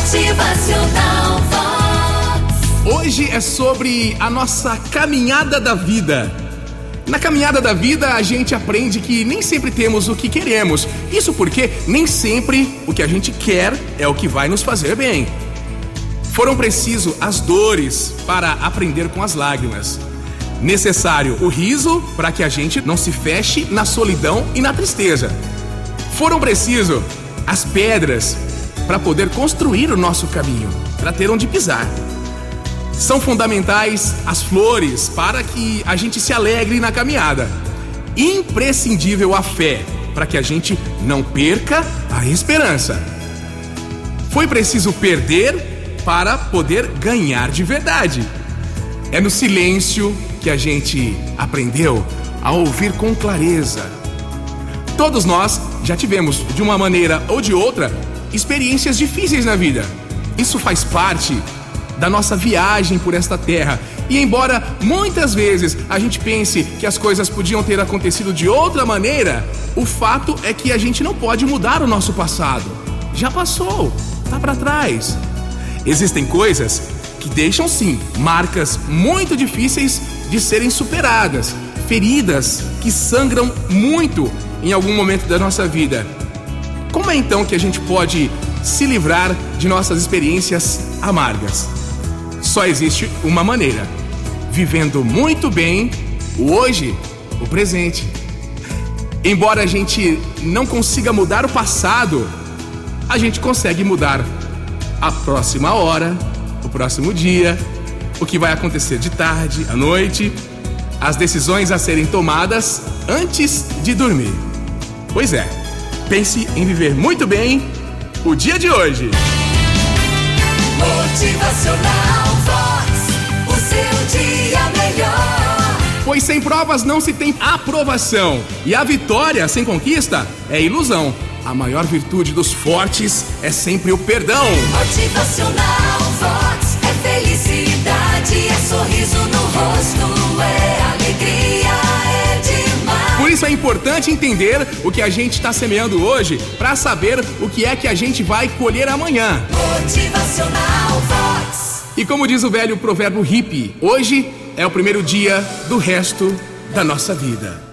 Motivacional Vox. Hoje é sobre a nossa caminhada da vida. Na caminhada da vida, a gente aprende que nem sempre temos o que queremos. Isso porque nem sempre o que a gente quer é o que vai nos fazer bem. Foram preciso as dores para aprender com as lágrimas. Necessário o riso para que a gente não se feche na solidão e na tristeza. Foram preciso as pedras para poder construir o nosso caminho, para ter onde pisar. São fundamentais as flores para que a gente se alegre na caminhada. Imprescindível a fé para que a gente não perca a esperança. Foi preciso perder para poder ganhar de verdade. É no silêncio que a gente aprendeu a ouvir com clareza. Todos nós já tivemos, de uma maneira ou de outra, experiências difíceis na vida. Isso faz parte da nossa viagem por esta terra. E embora muitas vezes a gente pense que as coisas podiam ter acontecido de outra maneira, o fato é que a gente não pode mudar o nosso passado. Já passou, tá para trás. Existem coisas que deixam sim marcas muito difíceis de serem superadas, feridas que sangram muito em algum momento da nossa vida. Como é então que a gente pode se livrar de nossas experiências amargas? Só existe uma maneira: vivendo muito bem o hoje, o presente. Embora a gente não consiga mudar o passado, a gente consegue mudar a próxima hora, o próximo dia, o que vai acontecer de tarde, à noite, as decisões a serem tomadas antes de dormir. Pois é, pense em viver muito bem o dia de hoje. Motivacional Vox. O seu dia melhor. Pois sem provas não se tem aprovação, e a vitória sem conquista é ilusão. A maior virtude dos fortes é sempre o perdão. Motivacional Vox. É felicidade, é é importante entender o que a gente está semeando hoje para saber o que é que a gente vai colher amanhã. Motivacional Vox. E como diz o velho provérbio hippie, hoje é o primeiro dia do resto da nossa vida.